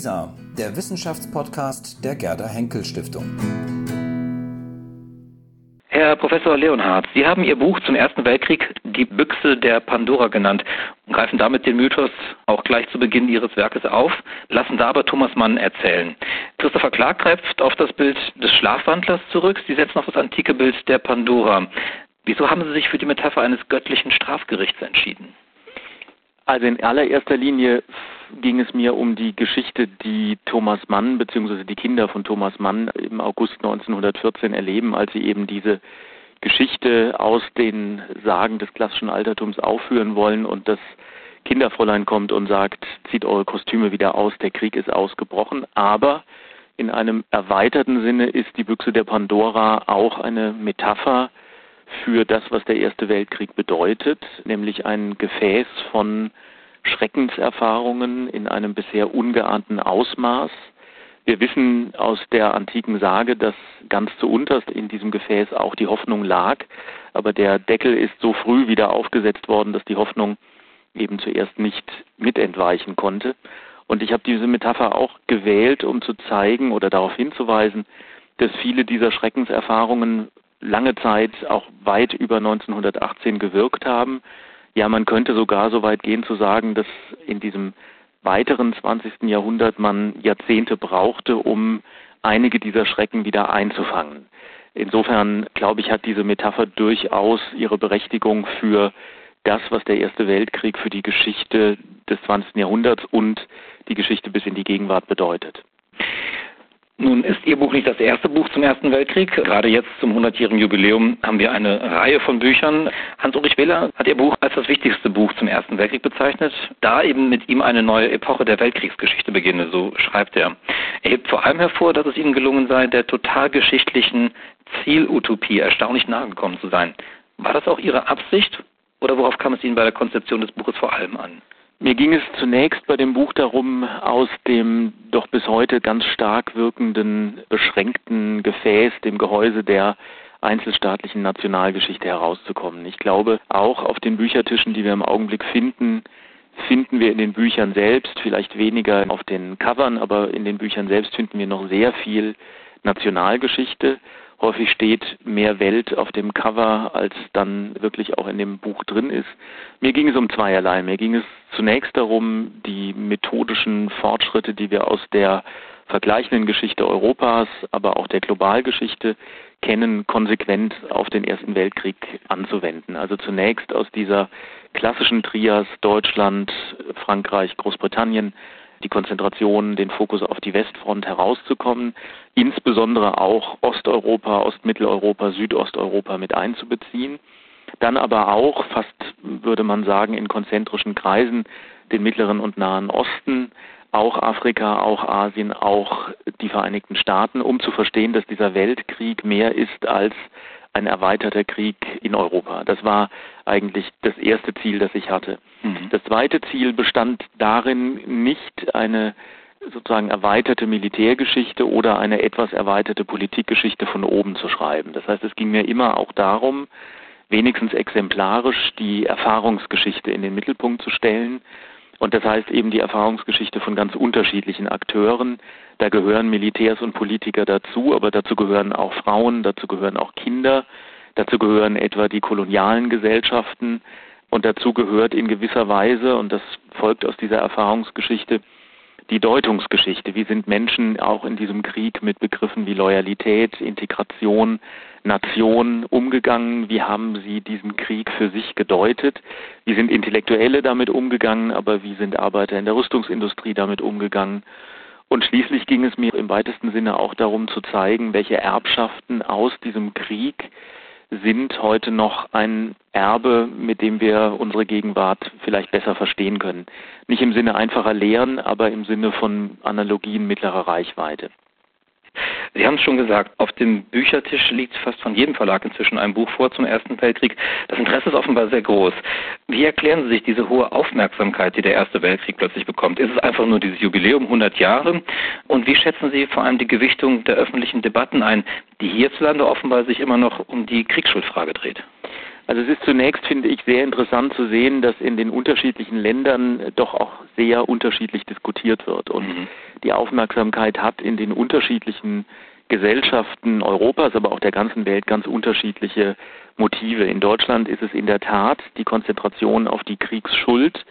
WISA, der Wissenschaftspodcast der Gerda Henkel Stiftung. Herr Professor Leonhardt, Sie haben Ihr Buch zum Ersten Weltkrieg Die Büchse der Pandora genannt und greifen damit den Mythos auch gleich zu Beginn Ihres Werkes auf, lassen da aber Thomas Mann erzählen. Christopher Clark greift auf das Bild des Schlafwandlers zurück, Sie setzen auf das antike Bild der Pandora. Wieso haben Sie sich für die Metapher eines göttlichen Strafgerichts entschieden? Also in allererster Linie ging es mir um die Geschichte, die Thomas Mann bzw. die Kinder von Thomas Mann im August 1914 erleben, als sie eben diese Geschichte aus den Sagen des klassischen Altertums aufführen wollen und das Kinderfräulein kommt und sagt, zieht eure Kostüme wieder aus, der Krieg ist ausgebrochen. Aber in einem erweiterten Sinne ist die Büchse der Pandora auch eine Metapher für das, was der Erste Weltkrieg bedeutet, nämlich ein Gefäß von Schreckenserfahrungen in einem bisher ungeahnten Ausmaß. Wir wissen aus der antiken Sage, dass ganz zu unterst in diesem Gefäß auch die Hoffnung lag, aber der Deckel ist so früh wieder aufgesetzt worden, dass die Hoffnung eben zuerst nicht mitentweichen konnte. Und ich habe diese Metapher auch gewählt, um zu zeigen oder darauf hinzuweisen, dass viele dieser Schreckenserfahrungen lange Zeit auch weit über 1918 gewirkt haben. Ja, man könnte sogar so weit gehen zu sagen, dass in diesem weiteren 20. Jahrhundert man Jahrzehnte brauchte, um einige dieser Schrecken wieder einzufangen. Insofern, glaube ich, hat diese Metapher durchaus ihre Berechtigung für das, was der Erste Weltkrieg für die Geschichte des 20. Jahrhunderts und die Geschichte bis in die Gegenwart bedeutet. Nun ist Ihr Buch nicht das erste Buch zum Ersten Weltkrieg. Gerade jetzt zum 100-jährigen Jubiläum haben wir eine Reihe von Büchern. Hans-Ulrich Wähler hat Ihr Buch als das wichtigste Buch zum Ersten Weltkrieg bezeichnet, da eben mit ihm eine neue Epoche der Weltkriegsgeschichte beginne, so schreibt er. Er hebt vor allem hervor, dass es Ihnen gelungen sei, der totalgeschichtlichen Zielutopie erstaunlich nahe gekommen zu sein. War das auch Ihre Absicht oder worauf kam es Ihnen bei der Konzeption des Buches vor allem an? Mir ging es zunächst bei dem Buch darum, aus dem doch bis heute ganz stark wirkenden, beschränkten Gefäß, dem Gehäuse der einzelstaatlichen Nationalgeschichte herauszukommen. Ich glaube, auch auf den Büchertischen, die wir im Augenblick finden, finden wir in den Büchern selbst, vielleicht weniger auf den Covern, aber in den Büchern selbst finden wir noch sehr viel Nationalgeschichte Häufig steht mehr Welt auf dem Cover, als dann wirklich auch in dem Buch drin ist. Mir ging es um zweierlei. Mir ging es zunächst darum, die methodischen Fortschritte, die wir aus der vergleichenden Geschichte Europas, aber auch der Globalgeschichte kennen, konsequent auf den Ersten Weltkrieg anzuwenden. Also zunächst aus dieser klassischen Trias Deutschland, Frankreich, Großbritannien die Konzentration, den Fokus auf die Westfront herauszukommen, insbesondere auch Osteuropa, Ostmitteleuropa, Südosteuropa mit einzubeziehen. Dann aber auch, fast würde man sagen, in konzentrischen Kreisen den Mittleren und Nahen Osten, auch Afrika, auch Asien, auch die Vereinigten Staaten, um zu verstehen, dass dieser Weltkrieg mehr ist als ein erweiterter Krieg in Europa. Das war eigentlich das erste Ziel, das ich hatte. Mhm. Das zweite Ziel bestand darin, nicht eine sozusagen erweiterte Militärgeschichte oder eine etwas erweiterte Politikgeschichte von oben zu schreiben. Das heißt, es ging mir immer auch darum, wenigstens exemplarisch die Erfahrungsgeschichte in den Mittelpunkt zu stellen. Und das heißt eben die Erfahrungsgeschichte von ganz unterschiedlichen Akteuren, da gehören Militärs und Politiker dazu, aber dazu gehören auch Frauen, dazu gehören auch Kinder, dazu gehören etwa die kolonialen Gesellschaften. Und dazu gehört in gewisser Weise, und das folgt aus dieser Erfahrungsgeschichte, die Deutungsgeschichte. Wie sind Menschen auch in diesem Krieg mit Begriffen wie Loyalität, Integration, Nation umgegangen? Wie haben sie diesen Krieg für sich gedeutet? Wie sind Intellektuelle damit umgegangen? Aber wie sind Arbeiter in der Rüstungsindustrie damit umgegangen? Und schließlich ging es mir im weitesten Sinne auch darum zu zeigen, welche Erbschaften aus diesem Krieg sind heute noch ein Erbe, mit dem wir unsere Gegenwart vielleicht besser verstehen können. Nicht im Sinne einfacher Lehren, aber im Sinne von Analogien mittlerer Reichweite. Sie haben es schon gesagt, auf dem Büchertisch liegt fast von jedem Verlag inzwischen ein Buch vor zum Ersten Weltkrieg. Das Interesse ist offenbar sehr groß. Wie erklären Sie sich diese hohe Aufmerksamkeit, die der Erste Weltkrieg plötzlich bekommt? Ist es einfach nur dieses Jubiläum 100 Jahre? Und wie schätzen Sie vor allem die Gewichtung der öffentlichen Debatten ein, die hierzulande offenbar sich immer noch um die Kriegsschuldfrage dreht? Also es ist zunächst, finde ich, sehr interessant zu sehen, dass in den unterschiedlichen Ländern doch auch sehr unterschiedlich diskutiert wird und mhm. die Aufmerksamkeit hat in den unterschiedlichen Gesellschaften Europas, aber auch der ganzen Welt ganz unterschiedliche Motive. In Deutschland ist es in der Tat die Konzentration auf die Kriegsschuld,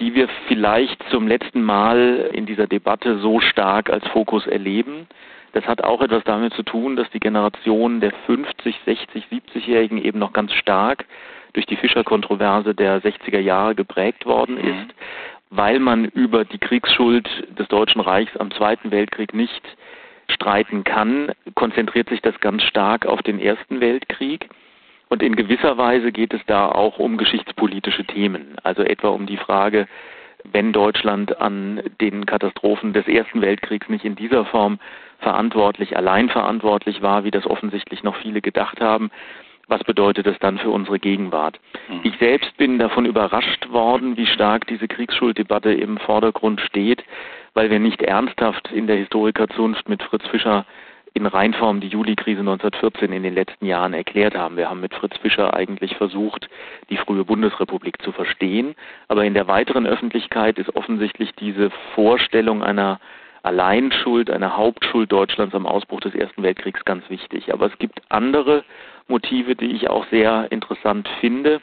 die wir vielleicht zum letzten Mal in dieser Debatte so stark als Fokus erleben. Das hat auch etwas damit zu tun, dass die Generation der 50, 60, 70-Jährigen eben noch ganz stark durch die Fischer-Kontroverse der 60er Jahre geprägt worden mhm. ist, weil man über die Kriegsschuld des Deutschen Reichs am Zweiten Weltkrieg nicht streiten kann, konzentriert sich das ganz stark auf den Ersten Weltkrieg. Und in gewisser Weise geht es da auch um geschichtspolitische Themen, also etwa um die Frage, wenn Deutschland an den Katastrophen des Ersten Weltkriegs nicht in dieser Form verantwortlich, allein verantwortlich war, wie das offensichtlich noch viele gedacht haben, was bedeutet das dann für unsere Gegenwart? Mhm. Ich selbst bin davon überrascht worden, wie stark diese Kriegsschulddebatte im Vordergrund steht, weil wir nicht ernsthaft in der Historikerzunft mit Fritz Fischer in Reinform die Juli-Krise 1914 in den letzten Jahren erklärt haben. Wir haben mit Fritz Fischer eigentlich versucht, die frühe Bundesrepublik zu verstehen. Aber in der weiteren Öffentlichkeit ist offensichtlich diese Vorstellung einer Alleinschuld, einer Hauptschuld Deutschlands am Ausbruch des Ersten Weltkriegs ganz wichtig. Aber es gibt andere Motive, die ich auch sehr interessant finde.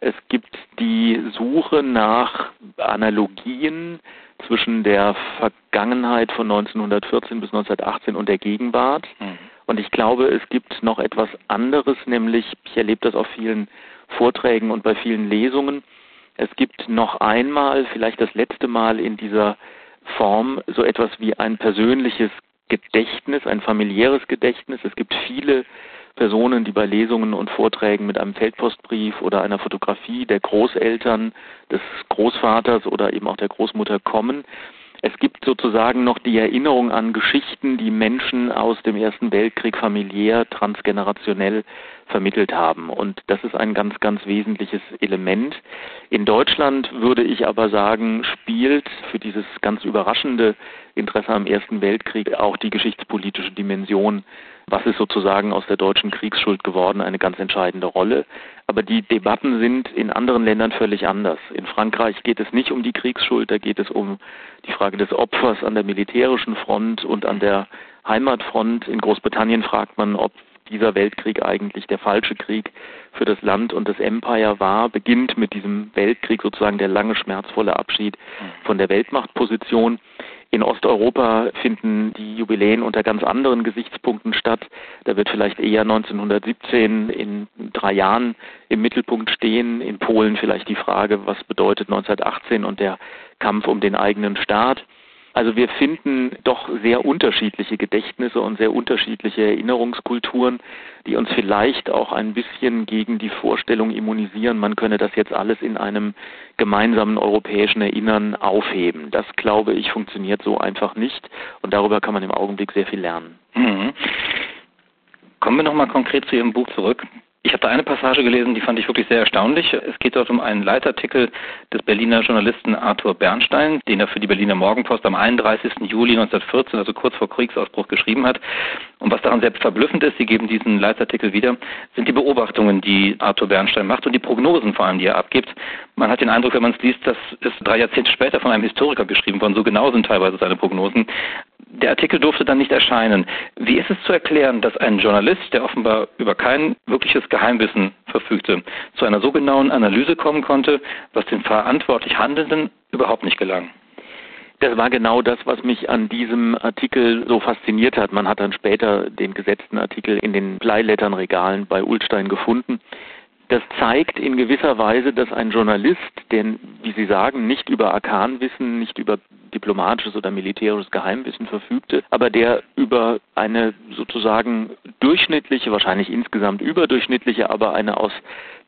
Es gibt die Suche nach Analogien zwischen der Vergangenheit von 1914 bis 1918 und der Gegenwart. Mhm. Und ich glaube, es gibt noch etwas anderes, nämlich, ich erlebe das auf vielen Vorträgen und bei vielen Lesungen, es gibt noch einmal, vielleicht das letzte Mal in dieser Form, so etwas wie ein persönliches Gedächtnis, ein familiäres Gedächtnis. Es gibt viele Personen, die bei Lesungen und Vorträgen mit einem Feldpostbrief oder einer Fotografie der Großeltern, des Großvaters oder eben auch der Großmutter kommen. Es gibt sozusagen noch die Erinnerung an Geschichten, die Menschen aus dem Ersten Weltkrieg familiär, transgenerationell vermittelt haben. Und das ist ein ganz, ganz wesentliches Element. In Deutschland würde ich aber sagen, spielt für dieses ganz überraschende Interesse am Ersten Weltkrieg auch die geschichtspolitische Dimension was ist sozusagen aus der deutschen Kriegsschuld geworden, eine ganz entscheidende Rolle. Aber die Debatten sind in anderen Ländern völlig anders. In Frankreich geht es nicht um die Kriegsschuld, da geht es um die Frage des Opfers an der militärischen Front und an der Heimatfront. In Großbritannien fragt man, ob dieser Weltkrieg eigentlich der falsche Krieg für das Land und das Empire war, beginnt mit diesem Weltkrieg sozusagen der lange schmerzvolle Abschied von der Weltmachtposition. In Osteuropa finden die Jubiläen unter ganz anderen Gesichtspunkten statt. Da wird vielleicht eher 1917 in drei Jahren im Mittelpunkt stehen. In Polen vielleicht die Frage, was bedeutet 1918 und der Kampf um den eigenen Staat. Also wir finden doch sehr unterschiedliche Gedächtnisse und sehr unterschiedliche Erinnerungskulturen, die uns vielleicht auch ein bisschen gegen die Vorstellung immunisieren, man könne das jetzt alles in einem gemeinsamen europäischen Erinnern aufheben. Das, glaube ich, funktioniert so einfach nicht und darüber kann man im Augenblick sehr viel lernen. Mhm. Kommen wir nochmal konkret zu Ihrem Buch zurück. Ich habe da eine Passage gelesen, die fand ich wirklich sehr erstaunlich. Es geht dort um einen Leitartikel des Berliner Journalisten Arthur Bernstein, den er für die Berliner Morgenpost am 31. Juli 1914, also kurz vor Kriegsausbruch, geschrieben hat. Und was daran selbst verblüffend ist, Sie geben diesen Leitartikel wieder, sind die Beobachtungen, die Arthur Bernstein macht und die Prognosen vor allem, die er abgibt. Man hat den Eindruck, wenn man es liest, das ist drei Jahrzehnte später von einem Historiker geschrieben worden. So genau sind teilweise seine Prognosen. Der Artikel durfte dann nicht erscheinen. Wie ist es zu erklären, dass ein Journalist, der offenbar über kein wirkliches Geheimwissen verfügte, zu einer so genauen Analyse kommen konnte, was den verantwortlich Handelnden überhaupt nicht gelang? Das war genau das, was mich an diesem Artikel so fasziniert hat. Man hat dann später den gesetzten Artikel in den Bleiletternregalen bei Ulstein gefunden. Das zeigt in gewisser Weise, dass ein Journalist, der, wie Sie sagen, nicht über Arkanwissen, nicht über diplomatisches oder militärisches Geheimwissen verfügte, aber der über eine sozusagen durchschnittliche, wahrscheinlich insgesamt überdurchschnittliche, aber eine aus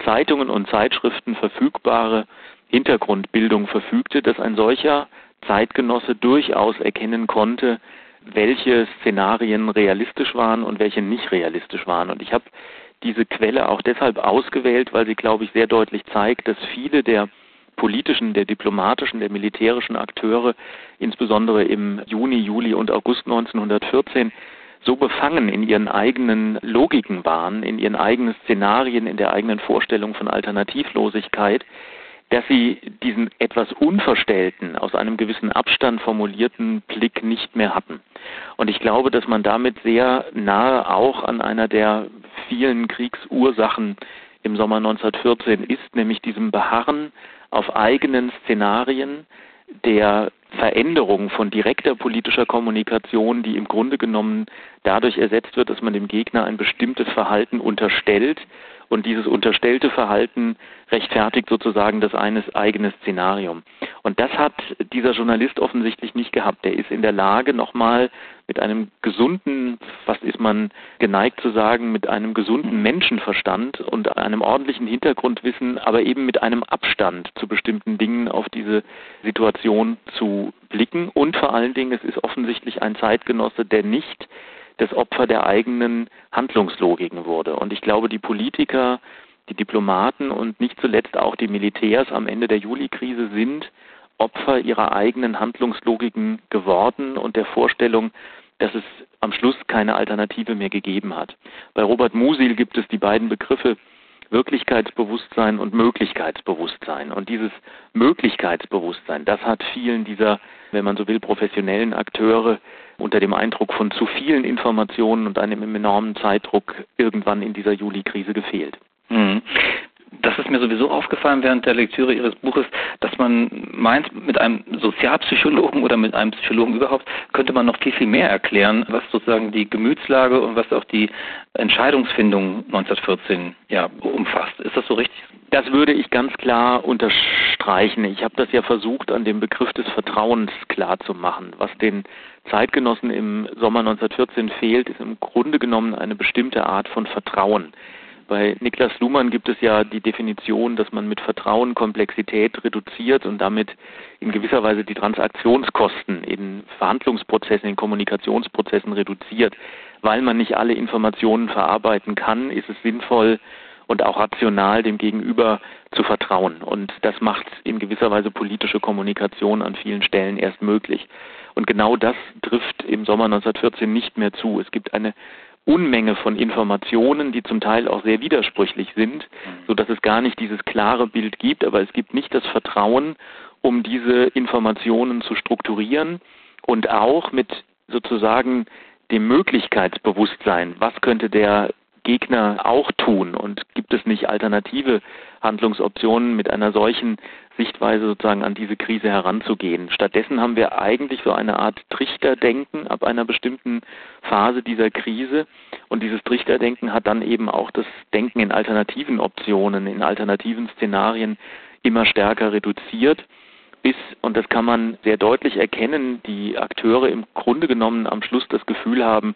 Zeitungen und Zeitschriften verfügbare Hintergrundbildung verfügte, dass ein solcher Zeitgenosse durchaus erkennen konnte, welche Szenarien realistisch waren und welche nicht realistisch waren. Und ich habe diese Quelle auch deshalb ausgewählt, weil sie, glaube ich, sehr deutlich zeigt, dass viele der politischen, der diplomatischen, der militärischen Akteure, insbesondere im Juni, Juli und August 1914, so befangen in ihren eigenen Logiken waren, in ihren eigenen Szenarien, in der eigenen Vorstellung von Alternativlosigkeit, dass sie diesen etwas unverstellten, aus einem gewissen Abstand formulierten Blick nicht mehr hatten. Und ich glaube, dass man damit sehr nahe auch an einer der vielen Kriegsursachen im Sommer 1914 ist, nämlich diesem Beharren auf eigenen Szenarien der Veränderung von direkter politischer Kommunikation, die im Grunde genommen dadurch ersetzt wird, dass man dem Gegner ein bestimmtes Verhalten unterstellt, und dieses unterstellte Verhalten rechtfertigt sozusagen das eines eigene Szenarium. Und das hat dieser Journalist offensichtlich nicht gehabt. Der ist in der Lage, nochmal mit einem gesunden, was ist man geneigt zu sagen, mit einem gesunden Menschenverstand und einem ordentlichen Hintergrundwissen, aber eben mit einem Abstand zu bestimmten Dingen auf diese Situation zu blicken. Und vor allen Dingen, es ist offensichtlich ein Zeitgenosse, der nicht das Opfer der eigenen Handlungslogiken wurde. Und ich glaube, die Politiker, die Diplomaten und nicht zuletzt auch die Militärs am Ende der Juli-Krise sind Opfer ihrer eigenen Handlungslogiken geworden und der Vorstellung, dass es am Schluss keine Alternative mehr gegeben hat. Bei Robert Musil gibt es die beiden Begriffe Wirklichkeitsbewusstsein und Möglichkeitsbewusstsein. Und dieses Möglichkeitsbewusstsein, das hat vielen dieser, wenn man so will, professionellen Akteure unter dem Eindruck von zu vielen Informationen und einem enormen Zeitdruck irgendwann in dieser Juli-Krise gefehlt. Mhm das ist mir sowieso aufgefallen während der Lektüre Ihres Buches, dass man meint, mit einem Sozialpsychologen oder mit einem Psychologen überhaupt könnte man noch viel, viel mehr erklären, was sozusagen die Gemütslage und was auch die Entscheidungsfindung 1914 ja, umfasst. Ist das so richtig? Das würde ich ganz klar unterstreichen. Ich habe das ja versucht, an dem Begriff des Vertrauens klar zu machen. Was den Zeitgenossen im Sommer 1914 fehlt, ist im Grunde genommen eine bestimmte Art von Vertrauen. Bei Niklas Luhmann gibt es ja die Definition, dass man mit Vertrauen Komplexität reduziert und damit in gewisser Weise die Transaktionskosten in Verhandlungsprozessen, in Kommunikationsprozessen reduziert. Weil man nicht alle Informationen verarbeiten kann, ist es sinnvoll und auch rational dem Gegenüber zu vertrauen. Und das macht in gewisser Weise politische Kommunikation an vielen Stellen erst möglich. Und genau das trifft im Sommer 1914 nicht mehr zu. Es gibt eine Unmenge von Informationen, die zum Teil auch sehr widersprüchlich sind, mhm. so dass es gar nicht dieses klare Bild gibt, aber es gibt nicht das Vertrauen, um diese Informationen zu strukturieren und auch mit sozusagen dem Möglichkeitsbewusstsein, was könnte der Gegner auch tun? Und gibt es nicht alternative Handlungsoptionen mit einer solchen Sichtweise sozusagen an diese Krise heranzugehen. Stattdessen haben wir eigentlich so eine Art Trichterdenken ab einer bestimmten Phase dieser Krise. Und dieses Trichterdenken hat dann eben auch das Denken in alternativen Optionen, in alternativen Szenarien immer stärker reduziert. Bis, und das kann man sehr deutlich erkennen, die Akteure im Grunde genommen am Schluss das Gefühl haben,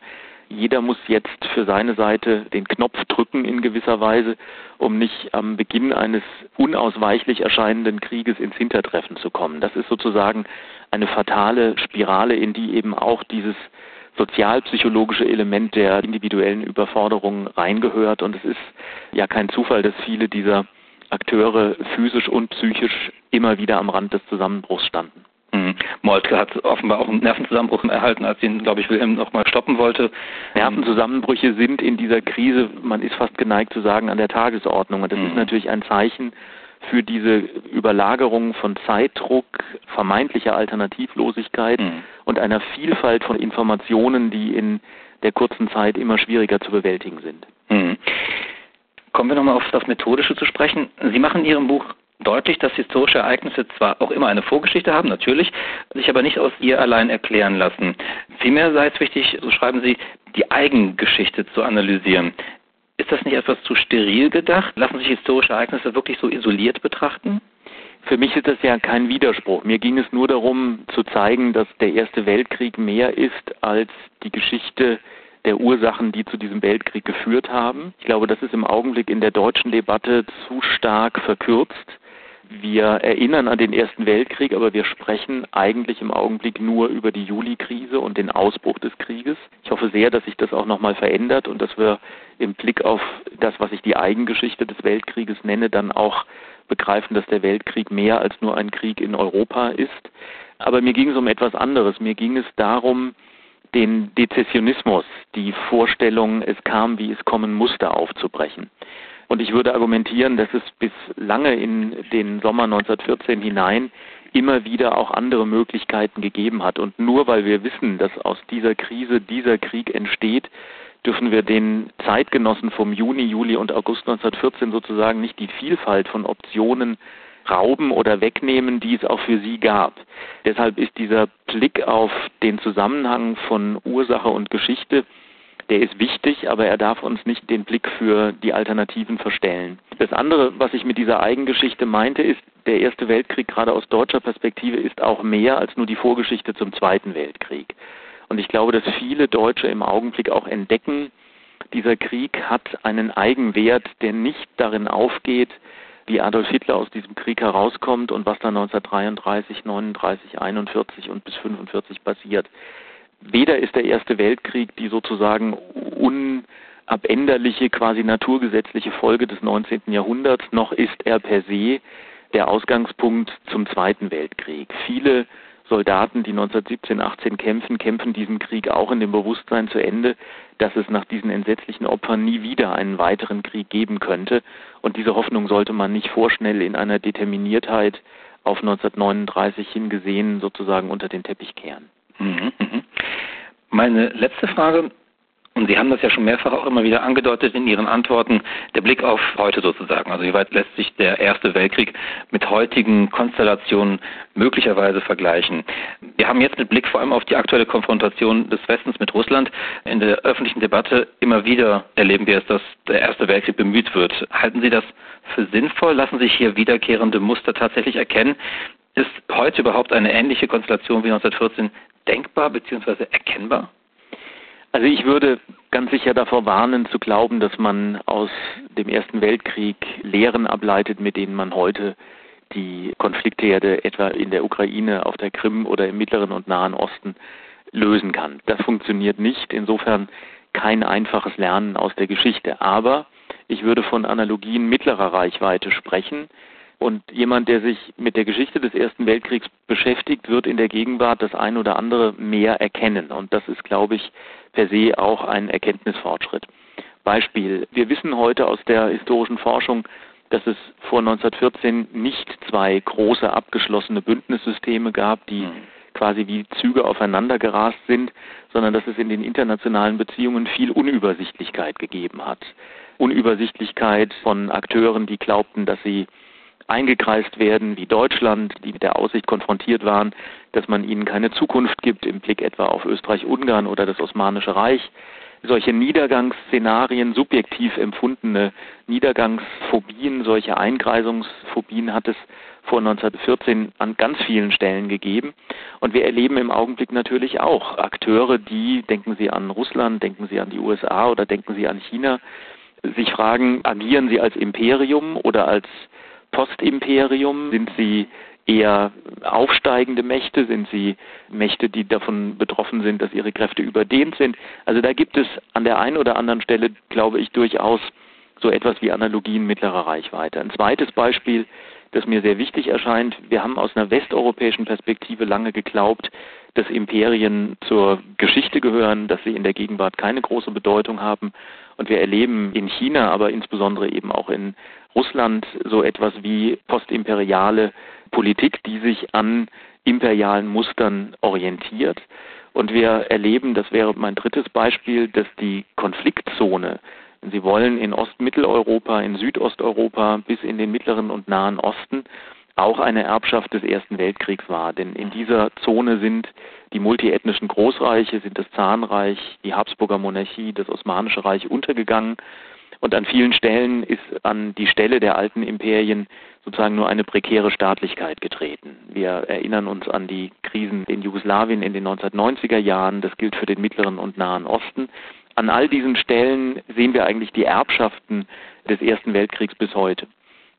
jeder muss jetzt für seine Seite den Knopf drücken in gewisser Weise, um nicht am Beginn eines unausweichlich erscheinenden Krieges ins Hintertreffen zu kommen. Das ist sozusagen eine fatale Spirale, in die eben auch dieses sozialpsychologische Element der individuellen Überforderung reingehört. Und es ist ja kein Zufall, dass viele dieser Akteure physisch und psychisch immer wieder am Rand des Zusammenbruchs standen. Mhm. Moltke hat offenbar auch einen Nervenzusammenbruch erhalten, als ihn, glaube ich, Wilhelm noch mal stoppen wollte. Nervenzusammenbrüche sind in dieser Krise, man ist fast geneigt zu sagen, an der Tagesordnung. Und das mhm. ist natürlich ein Zeichen für diese Überlagerung von Zeitdruck, vermeintlicher Alternativlosigkeit mhm. und einer Vielfalt von Informationen, die in der kurzen Zeit immer schwieriger zu bewältigen sind. Mhm. Kommen wir nochmal auf das Methodische zu sprechen. Sie machen in Ihrem Buch deutlich, dass historische Ereignisse zwar auch immer eine Vorgeschichte haben, natürlich, sich aber nicht aus ihr allein erklären lassen. Vielmehr sei es wichtig, so schreiben Sie, die Eigengeschichte zu analysieren. Ist das nicht etwas zu steril gedacht? Lassen sich historische Ereignisse wirklich so isoliert betrachten? Für mich ist das ja kein Widerspruch. Mir ging es nur darum zu zeigen, dass der Erste Weltkrieg mehr ist als die Geschichte der Ursachen, die zu diesem Weltkrieg geführt haben. Ich glaube, das ist im Augenblick in der deutschen Debatte zu stark verkürzt. Wir erinnern an den Ersten Weltkrieg, aber wir sprechen eigentlich im Augenblick nur über die Juli-Krise und den Ausbruch des Krieges. Ich hoffe sehr, dass sich das auch nochmal verändert und dass wir im Blick auf das, was ich die Eigengeschichte des Weltkrieges nenne, dann auch begreifen, dass der Weltkrieg mehr als nur ein Krieg in Europa ist. Aber mir ging es um etwas anderes. Mir ging es darum, den Dezessionismus, die Vorstellung, es kam, wie es kommen musste, aufzubrechen. Und ich würde argumentieren, dass es bis lange in den Sommer 1914 hinein immer wieder auch andere Möglichkeiten gegeben hat. Und nur weil wir wissen, dass aus dieser Krise dieser Krieg entsteht, dürfen wir den Zeitgenossen vom Juni, Juli und August 1914 sozusagen nicht die Vielfalt von Optionen rauben oder wegnehmen, die es auch für sie gab. Deshalb ist dieser Blick auf den Zusammenhang von Ursache und Geschichte, der ist wichtig, aber er darf uns nicht den Blick für die Alternativen verstellen. Das andere, was ich mit dieser Eigengeschichte meinte, ist, der Erste Weltkrieg gerade aus deutscher Perspektive ist auch mehr als nur die Vorgeschichte zum Zweiten Weltkrieg. Und ich glaube, dass viele Deutsche im Augenblick auch entdecken, dieser Krieg hat einen Eigenwert, der nicht darin aufgeht, wie Adolf Hitler aus diesem Krieg herauskommt und was dann 1933, 39, 41 und bis 45 passiert. Weder ist der Erste Weltkrieg die sozusagen unabänderliche, quasi naturgesetzliche Folge des 19. Jahrhunderts, noch ist er per se der Ausgangspunkt zum Zweiten Weltkrieg. Viele Soldaten, die 1917, 18 kämpfen, kämpfen diesen Krieg auch in dem Bewusstsein zu Ende, dass es nach diesen entsetzlichen Opfern nie wieder einen weiteren Krieg geben könnte. Und diese Hoffnung sollte man nicht vorschnell in einer Determiniertheit auf 1939 hingesehen sozusagen unter den Teppich kehren. Mhm, mhm. Meine letzte Frage und Sie haben das ja schon mehrfach auch immer wieder angedeutet in Ihren Antworten, der Blick auf heute sozusagen. Also wie weit lässt sich der Erste Weltkrieg mit heutigen Konstellationen möglicherweise vergleichen? Wir haben jetzt mit Blick vor allem auf die aktuelle Konfrontation des Westens mit Russland in der öffentlichen Debatte immer wieder erleben wir es, dass der Erste Weltkrieg bemüht wird. Halten Sie das für sinnvoll? Lassen sich hier wiederkehrende Muster tatsächlich erkennen? Ist heute überhaupt eine ähnliche Konstellation wie 1914 denkbar bzw. erkennbar? Also ich würde ganz sicher davor warnen zu glauben, dass man aus dem Ersten Weltkrieg Lehren ableitet, mit denen man heute die Konfliktherde etwa in der Ukraine, auf der Krim oder im Mittleren und Nahen Osten lösen kann. Das funktioniert nicht. Insofern kein einfaches Lernen aus der Geschichte. Aber ich würde von Analogien mittlerer Reichweite sprechen, und jemand, der sich mit der Geschichte des Ersten Weltkriegs beschäftigt, wird in der Gegenwart das ein oder andere mehr erkennen. Und das ist, glaube ich, per se auch ein Erkenntnisfortschritt. Beispiel. Wir wissen heute aus der historischen Forschung, dass es vor 1914 nicht zwei große abgeschlossene Bündnissysteme gab, die mhm. quasi wie Züge aufeinander gerast sind, sondern dass es in den internationalen Beziehungen viel Unübersichtlichkeit gegeben hat. Unübersichtlichkeit von Akteuren, die glaubten, dass sie eingekreist werden, wie Deutschland, die mit der Aussicht konfrontiert waren, dass man ihnen keine Zukunft gibt im Blick etwa auf Österreich-Ungarn oder das Osmanische Reich. Solche Niedergangsszenarien, subjektiv empfundene Niedergangsphobien, solche Einkreisungsphobien hat es vor 1914 an ganz vielen Stellen gegeben. Und wir erleben im Augenblick natürlich auch Akteure, die, denken Sie an Russland, denken Sie an die USA oder denken Sie an China, sich fragen, agieren sie als Imperium oder als Postimperium? Sind sie eher aufsteigende Mächte? Sind sie Mächte, die davon betroffen sind, dass ihre Kräfte überdehnt sind? Also da gibt es an der einen oder anderen Stelle, glaube ich, durchaus so etwas wie Analogien mittlerer Reichweite. Ein zweites Beispiel, das mir sehr wichtig erscheint, wir haben aus einer westeuropäischen Perspektive lange geglaubt, dass Imperien zur Geschichte gehören, dass sie in der Gegenwart keine große Bedeutung haben. Und wir erleben in China, aber insbesondere eben auch in Russland so etwas wie postimperiale Politik, die sich an imperialen Mustern orientiert. Und wir erleben, das wäre mein drittes Beispiel, dass die Konfliktzone, wenn Sie wollen, in Ostmitteleuropa, in Südosteuropa bis in den Mittleren und Nahen Osten auch eine Erbschaft des Ersten Weltkriegs war. Denn in dieser Zone sind die multiethnischen Großreiche, sind das Zahnreich, die Habsburger Monarchie, das Osmanische Reich untergegangen und an vielen Stellen ist an die Stelle der alten Imperien sozusagen nur eine prekäre Staatlichkeit getreten. Wir erinnern uns an die Krisen in Jugoslawien in den 1990er Jahren. Das gilt für den Mittleren und Nahen Osten. An all diesen Stellen sehen wir eigentlich die Erbschaften des Ersten Weltkriegs bis heute.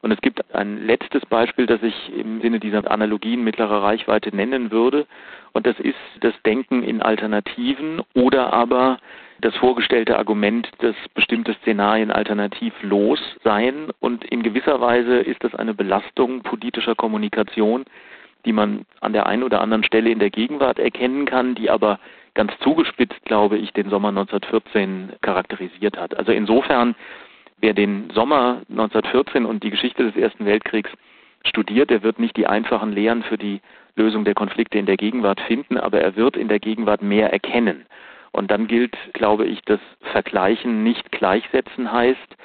Und es gibt ein letztes Beispiel, das ich im Sinne dieser Analogien mittlerer Reichweite nennen würde. Und das ist das Denken in Alternativen oder aber das vorgestellte Argument, dass bestimmte Szenarien alternativlos seien. Und in gewisser Weise ist das eine Belastung politischer Kommunikation, die man an der einen oder anderen Stelle in der Gegenwart erkennen kann, die aber ganz zugespitzt, glaube ich, den Sommer 1914 charakterisiert hat. Also insofern, wer den Sommer 1914 und die Geschichte des Ersten Weltkriegs studiert, der wird nicht die einfachen Lehren für die Lösung der Konflikte in der Gegenwart finden, aber er wird in der Gegenwart mehr erkennen. Und dann gilt, glaube ich, dass Vergleichen nicht gleichsetzen heißt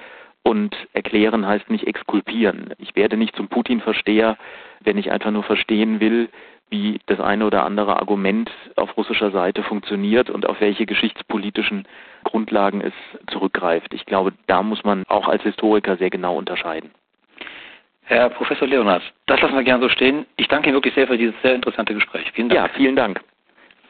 und erklären heißt nicht exkulpieren. Ich werde nicht zum Putin-Versteher, wenn ich einfach nur verstehen will, wie das eine oder andere Argument auf russischer Seite funktioniert und auf welche geschichtspolitischen Grundlagen es zurückgreift. Ich glaube, da muss man auch als Historiker sehr genau unterscheiden. Herr Professor Leonard, das lassen wir gerne so stehen. Ich danke Ihnen wirklich sehr für dieses sehr interessante Gespräch. Vielen Dank. Ja, vielen Dank.